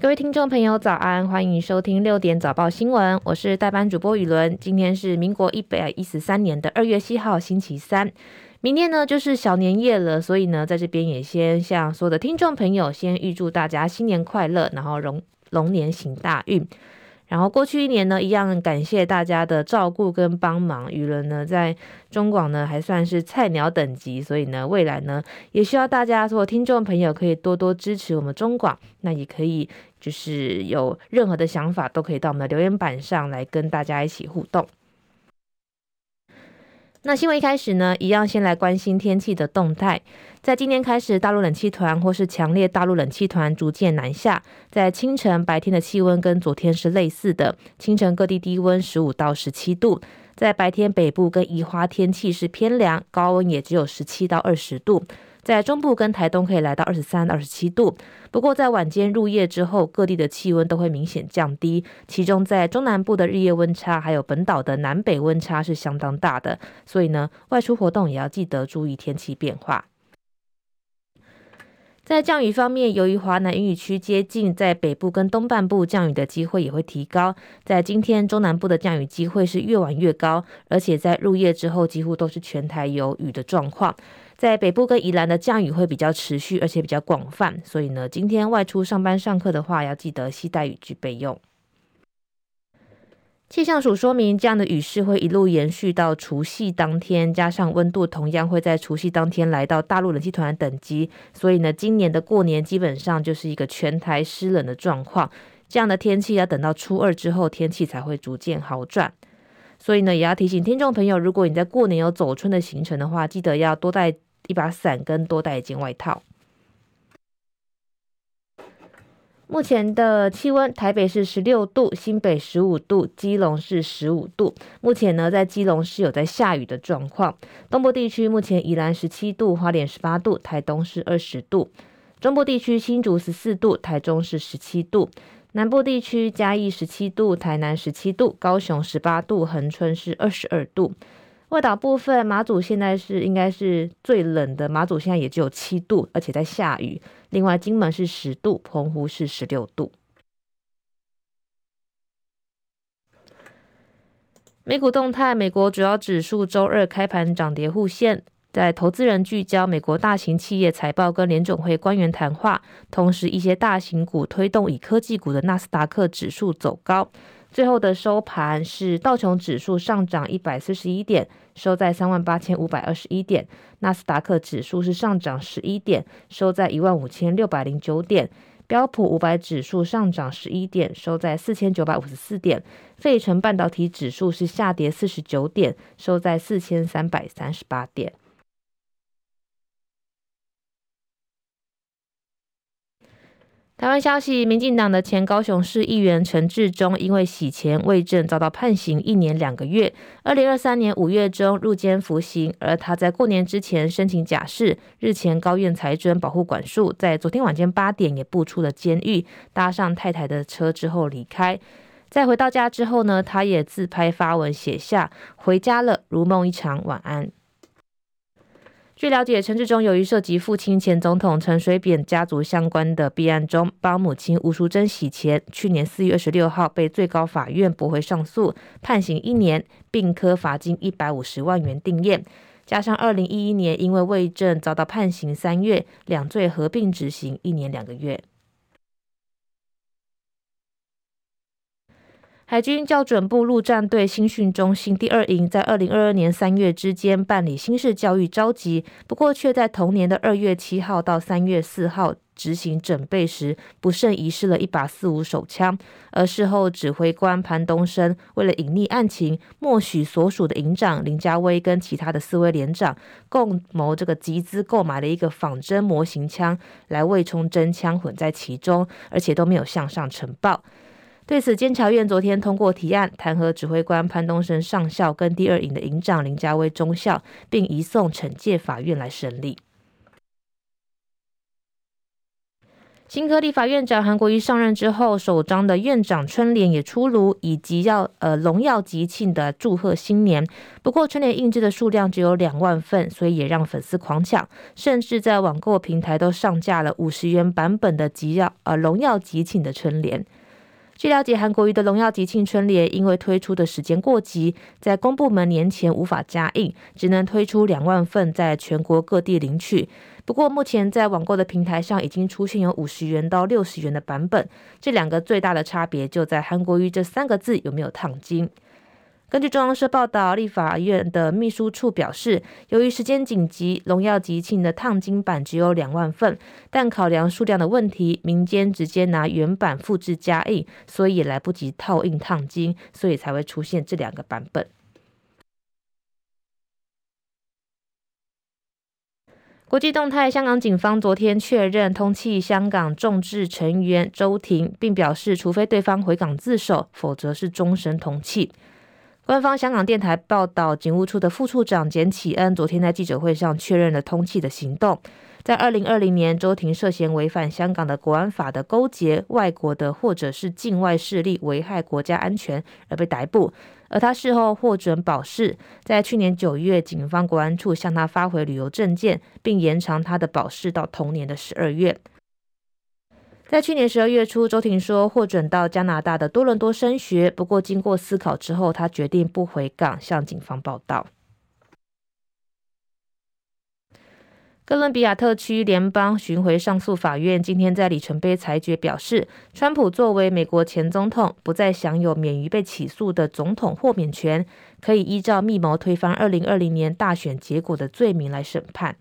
各位听众朋友，早安！欢迎收听六点早报新闻，我是代班主播雨伦。今天是民国一百一十三年的二月七号，星期三。明天呢就是小年夜了，所以呢，在这边也先向所有的听众朋友先预祝大家新年快乐，然后龙龙年行大运。然后过去一年呢，一样感谢大家的照顾跟帮忙。舆论呢，在中广呢还算是菜鸟等级，所以呢，未来呢也需要大家所有听众朋友可以多多支持我们中广。那也可以就是有任何的想法，都可以到我们的留言板上来跟大家一起互动。那新闻一开始呢，一样先来关心天气的动态。在今天开始，大陆冷气团或是强烈大陆冷气团逐渐南下。在清晨白天的气温跟昨天是类似的，清晨各地低温十五到十七度。在白天北部跟宜花天气是偏凉，高温也只有十七到二十度。在中部跟台东可以来到二十三、二十七度，不过在晚间入夜之后，各地的气温都会明显降低。其中在中南部的日夜温差，还有本岛的南北温差是相当大的，所以呢，外出活动也要记得注意天气变化。在降雨方面，由于华南云雨区接近，在北部跟东半部降雨的机会也会提高。在今天，中南部的降雨机会是越晚越高，而且在入夜之后，几乎都是全台有雨的状况。在北部跟宜兰的降雨会比较持续，而且比较广泛，所以呢，今天外出上班上课的话，要记得携带雨具备用。气象署说明，这样的雨势会一路延续到除夕当天，加上温度同样会在除夕当天来到大陆冷气团等级，所以呢，今年的过年基本上就是一个全台湿冷的状况。这样的天气要等到初二之后，天气才会逐渐好转。所以呢，也要提醒听众朋友，如果你在过年有走春的行程的话，记得要多带。一把伞跟多带一件外套。目前的气温，台北是十六度，新北十五度，基隆是十五度。目前呢，在基隆是有在下雨的状况。东部地区目前宜兰十七度，花莲十八度，台东是二十度。中部地区新竹十四度，台中是十七度。南部地区嘉义十七度，台南十七度，高雄十八度，恒春是二十二度。外岛部分，马祖现在是应该是最冷的，马祖现在也只有七度，而且在下雨。另外，金门是十度，澎湖是十六度。美股动态，美国主要指数周二开盘涨跌互现，在投资人聚焦美国大型企业财报跟联总会官员谈话，同时一些大型股推动以科技股的纳斯达克指数走高。最后的收盘是道琼指数上涨一百四十一点，收在三万八千五百二十一点；纳斯达克指数是上涨十一点，收在一万五千六百零九点；标普五百指数上涨十一点，收在四千九百五十四点；费城半导体指数是下跌四十九点，收在四千三百三十八点。台湾消息，民进党的前高雄市议员陈志忠因为洗钱未正遭到判刑一年两个月。二零二三年五月中入监服刑，而他在过年之前申请假释，日前高院裁准保护管束，在昨天晚间八点也步出了监狱，搭上太太的车之后离开。在回到家之后呢，他也自拍发文写下“回家了，如梦一场，晚安”。据了解，陈志忠由于涉及父亲前总统陈水扁家族相关的弊案中，帮母亲吴淑珍洗钱，去年四月二十六号被最高法院驳回上诉，判刑一年，并科罚金一百五十万元定谳。加上二零一一年因为伪证遭到判刑三月，两罪合并执行一年两个月。海军校准部陆战队新训中心第二营在二零二二年三月之间办理新式教育召集，不过却在同年的二月七号到三月四号执行整备时，不慎遗失了一把四五手枪。而事后指挥官潘东升为了隐匿案情，默许所属的营长林家威跟其他的四位连长共谋这个集资购买了一个仿真模型枪，来伪充真枪混在其中，而且都没有向上呈报。对此，监察院昨天通过提案，弹劾指挥官潘东升上校跟第二营的营长林家威中校，并移送惩戒法院来审理。新科立法院长韩国瑜上任之后，首张的院长春联也出炉，以及要呃荣耀吉庆的祝贺新年。不过春联印制的数量只有两万份，所以也让粉丝狂抢，甚至在网购平台都上架了五十元版本的吉耀呃荣耀吉庆的春联。据了解，韩国瑜的荣耀吉庆春联因为推出的时间过急，在公部门年前无法加印，只能推出两万份，在全国各地领取。不过，目前在网购的平台上已经出现有五十元到六十元的版本，这两个最大的差别就在韩国瑜这三个字有没有烫金。根据中央社报道，立法院的秘书处表示，由于时间紧急，荣耀吉庆的烫金版只有两万份，但考量数量的问题，民间直接拿原版复制加印，所以也来不及套印烫金，所以才会出现这两个版本。国际动态，香港警方昨天确认通缉香港众志成员周庭，并表示，除非对方回港自首，否则是终身通缉。官方香港电台报道，警务处的副处长简启恩昨天在记者会上确认了通气的行动。在二零二零年，周庭涉嫌违反香港的国安法的勾结外国的或者是境外势力危害国家安全而被逮捕，而他事后获准保释。在去年九月，警方国安处向他发回旅游证件，并延长他的保释到同年的十二月。在去年十二月初，周庭说获准到加拿大的多伦多升学，不过经过思考之后，他决定不回港，向警方报到。哥伦比亚特区联邦巡回上诉法院今天在里程碑裁决表示，川普作为美国前总统，不再享有免于被起诉的总统豁免权，可以依照密谋推翻二零二零年大选结果的罪名来审判。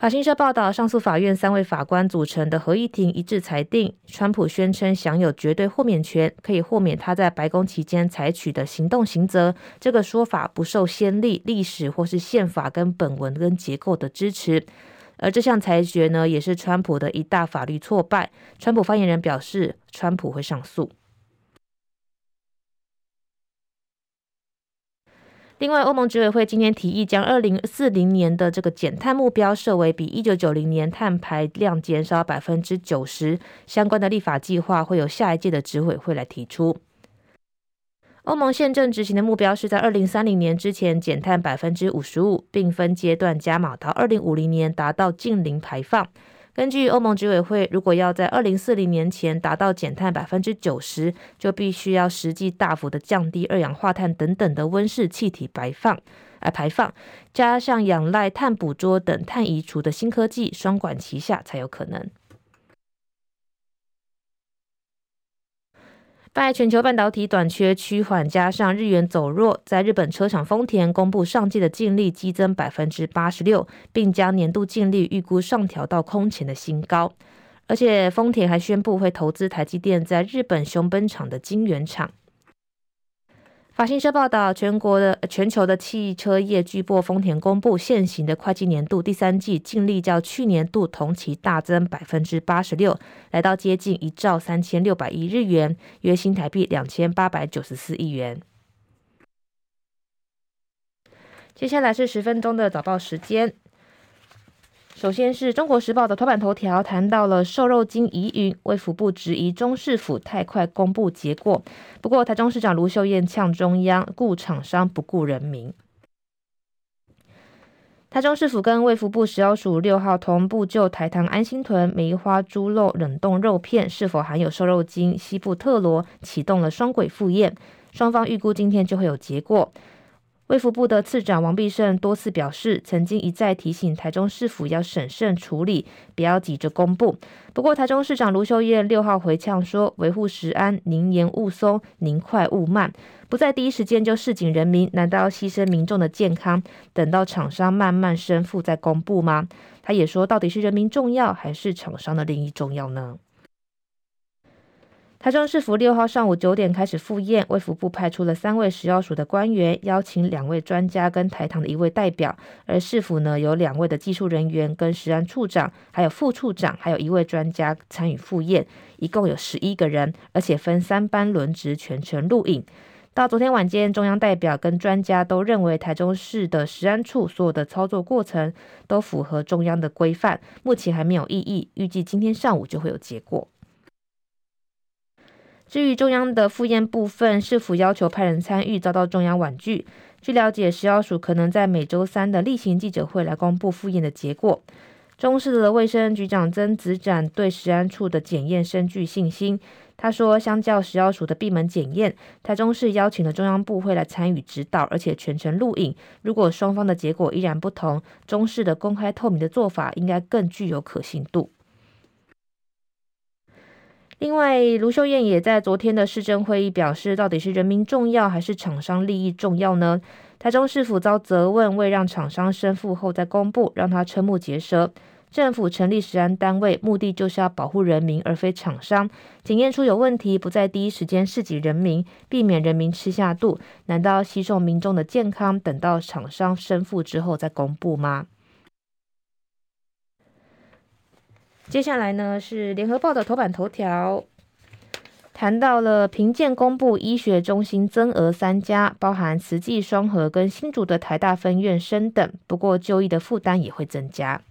法新社报道，上诉法院三位法官组成的合议庭一致裁定，川普宣称享有绝对豁免权，可以豁免他在白宫期间采取的行动刑责。这个说法不受先例、历史或是宪法跟本文跟结构的支持。而这项裁决呢，也是川普的一大法律挫败。川普发言人表示，川普会上诉。另外，欧盟执委会今天提议将二零四零年的这个减碳目标设为比一九九零年碳排量减少百分之九十，相关的立法计划会有下一届的执委会来提出。欧盟现正执行的目标是在二零三零年之前减碳百分之五十五，并分阶段加码到二零五零年达到净零排放。根据欧盟执委会，如果要在二零四零年前达到减碳百分之九十，就必须要实际大幅的降低二氧化碳等等的温室气体排放，而排放，加上仰赖碳捕捉等碳移除的新科技双管齐下才有可能。拜全球半导体短缺趋缓，加上日元走弱，在日本车厂丰田公布上季的净利激增百分之八十六，并将年度净利预估上调到空前的新高。而且丰田还宣布会投资台积电在日本熊本厂的晶圆厂。法新社报道，全国的全球的汽车业巨擘丰田公布现行的会计年度第三季净利较去年度同期大增百分之八十六，来到接近一兆三千六百亿日元，约新台币两千八百九十四亿元。接下来是十分钟的早报时间。首先是中国时报的头版头条，谈到了瘦肉精疑云，卫福部质疑中市府太快公布结果。不过台中市长卢秀燕呛中央顾厂商不顾人民。台中市府跟卫福部食药署六号同步就台糖安心屯梅花猪肉冷冻肉片是否含有瘦肉精西布特罗启动了双轨复验，双方预估今天就会有结果。卫福部的次长王必胜多次表示，曾经一再提醒台中市府要审慎处理，不要急着公布。不过，台中市长卢秀燕六号回呛说：“维护食安，宁严勿松，宁快勿慢，不在第一时间就示警人民，难道要牺牲民众的健康，等到厂商慢慢申复再公布吗？”他也说：“到底是人民重要，还是厂商的利益重要呢？”台中市府六号上午九点开始复验，卫福部派出了三位食药署的官员，邀请两位专家跟台糖的一位代表，而市府呢有两位的技术人员跟食安处长，还有副处长，还有一位专家参与复验，一共有十一个人，而且分三班轮值全程录影。到昨天晚间，中央代表跟专家都认为台中市的食安处所有的操作过程都符合中央的规范，目前还没有异议，预计今天上午就会有结果。至于中央的复验部分，市府要求派人参与，遭到中央婉拒。据了解，食药署可能在每周三的例行记者会来公布复验的结果。中市的卫生局长曾子展对食安处的检验深具信心。他说，相较食药署的闭门检验，台中市邀请了中央部会来参与指导，而且全程录影。如果双方的结果依然不同，中市的公开透明的做法应该更具有可信度。另外，卢秀燕也在昨天的市政会议表示，到底是人民重要还是厂商利益重要呢？台中市府遭责问，未让厂商申复后再公布，让他瞠目结舌。政府成立食安单位，目的就是要保护人民，而非厂商。检验出有问题，不在第一时间释己人民，避免人民吃下肚，难道牺牲民众的健康，等到厂商申复之后再公布吗？接下来呢，是联合报的头版头条，谈到了评鉴公布医学中心增额三家，包含慈济双和跟新竹的台大分院升等，不过就医的负担也会增加。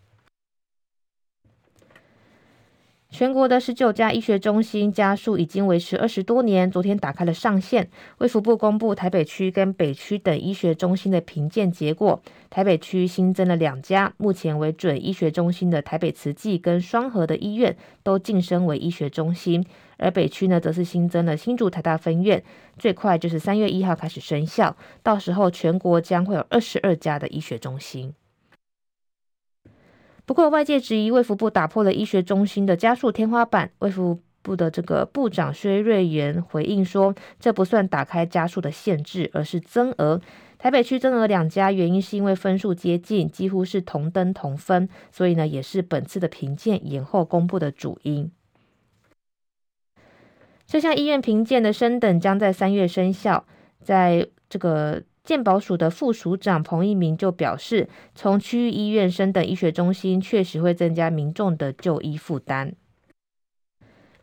全国的十九家医学中心家数已经维持二十多年，昨天打开了上限。卫福部公布台北区跟北区等医学中心的评鉴结果，台北区新增了两家，目前为准医学中心的台北慈济跟双和的医院都晋升为医学中心，而北区呢则是新增了新竹台大分院，最快就是三月一号开始生效，到时候全国将会有二十二家的医学中心。不过，外界质疑卫福部打破了医学中心的加速天花板。卫福部的这个部长薛瑞元回应说，这不算打开加速的限制，而是增额。台北区增额两家，原因是因为分数接近，几乎是同登同分，所以呢，也是本次的评鉴延后公布的主因。这项医院评鉴的升等将在三月生效，在这个。健保署的副署长彭一鸣就表示，从区域医院升等医学中心确实会增加民众的就医负担。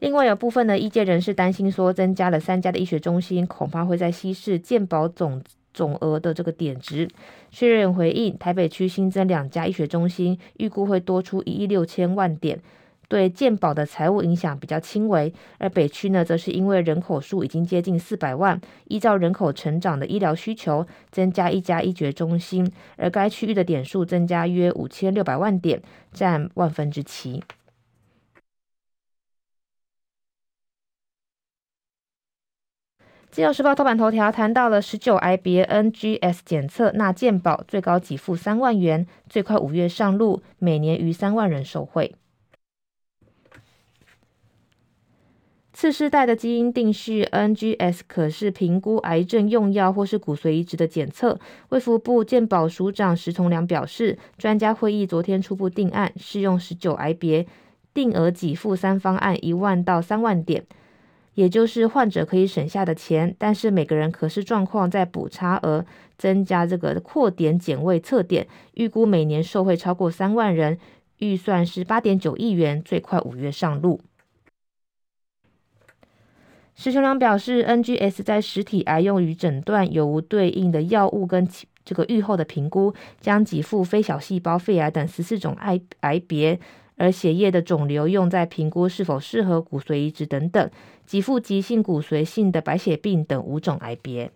另外，有部分的医界人士担心说，增加了三家的医学中心，恐怕会在稀释健保总总额的这个点值。薛瑞元回应，台北区新增两家医学中心，预估会多出一亿六千万点。对健保的财务影响比较轻微，而北区呢，则是因为人口数已经接近四百万，依照人口成长的医疗需求，增加一家医学中心，而该区域的点数增加约五千六百万点，占万分之七。自由时报头版头条谈到了十九 I B N G S 检测纳健保最高给付三万元，最快五月上路，每年逾三万人受惠。次世代的基因定序 NGS 可是评估癌症用药或是骨髓移植的检测。卫福部健保署长石崇良表示，专家会议昨天初步定案，适用十九癌别，定额给付三方案一万到三万点，也就是患者可以省下的钱。但是每个人可视状况再补差额，增加这个扩点检位测点，预估每年受惠超过三万人，预算是八点九亿元，最快五月上路。石雄良表示，NGS 在实体癌用于诊断有无对应的药物跟这个预后的评估，将给付非小细胞肺癌等十四种癌癌别，而血液的肿瘤用在评估是否适合骨髓移植等等，给付急性骨髓性的白血病等五种癌别。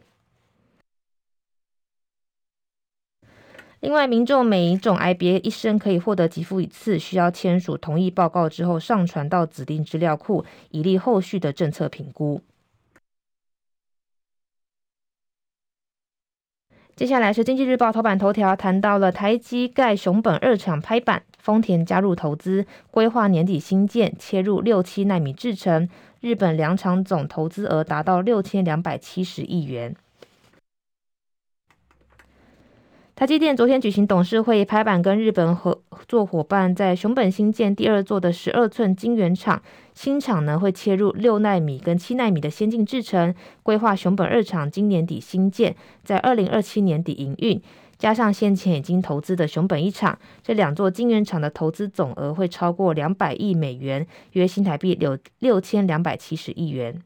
另外，民众每一种癌别一生可以获得给付一次，需要签署同意报告之后上传到指定资料库，以利后续的政策评估。接下来是经济日报头版头条，谈到了台积盖熊本二厂拍板，丰田加入投资，规划年底新建，切入六七奈米制程，日本两厂总投资额达到六千两百七十亿元。台积电昨天举行董事会，拍板跟日本合作伙伴在熊本新建第二座的十二寸晶圆厂。新厂呢会切入六纳米跟七纳米的先进制程，规划熊本二厂今年底新建，在二零二七年底营运。加上先前已经投资的熊本一厂，这两座晶圆厂的投资总额会超过两百亿美元，约新台币六六千两百七十亿元。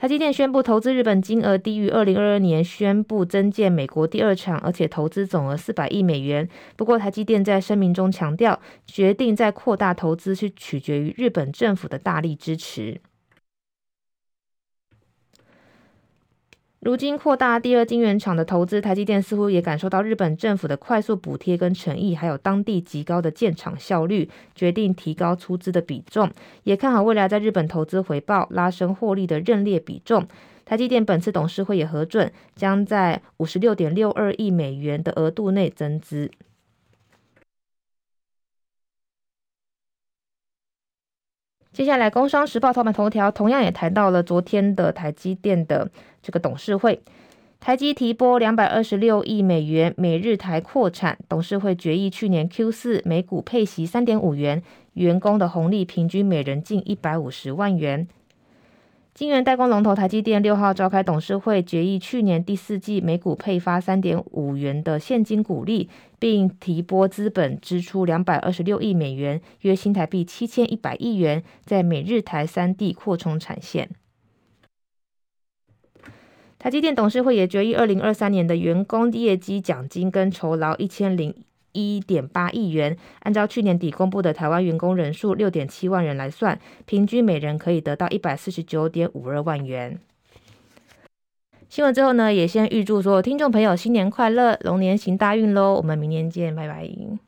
台积电宣布投资日本金额低于二零二二年宣布增建美国第二厂，而且投资总额四百亿美元。不过，台积电在声明中强调，决定再扩大投资是取决于日本政府的大力支持。如今扩大第二晶圆厂的投资，台积电似乎也感受到日本政府的快速补贴跟诚意，还有当地极高的建厂效率，决定提高出资的比重，也看好未来在日本投资回报，拉升获利的认列比重。台积电本次董事会也核准，将在五十六点六二亿美元的额度内增资。接下来，《工商时报》头版头条同样也谈到了昨天的台积电的这个董事会，台积提拨两百二十六亿美元每日台扩产，董事会决议去年 Q 四每股配息三点五元，员工的红利平均每人近一百五十万元。晶圆代工龙头台积电六号召开董事会，决议去年第四季每股配发三点五元的现金股利，并提拨资本支出两百二十六亿美元，约新台币七千一百亿元，在美日台三地扩充产线。台积电董事会也决议，二零二三年的员工业绩奖金跟酬劳一千零一点八亿元，按照去年底公布的台湾员工人数六点七万人来算，平均每人可以得到一百四十九点五二万元。新闻之后呢，也先预祝所有听众朋友新年快乐，龙年行大运喽！我们明年见，拜拜。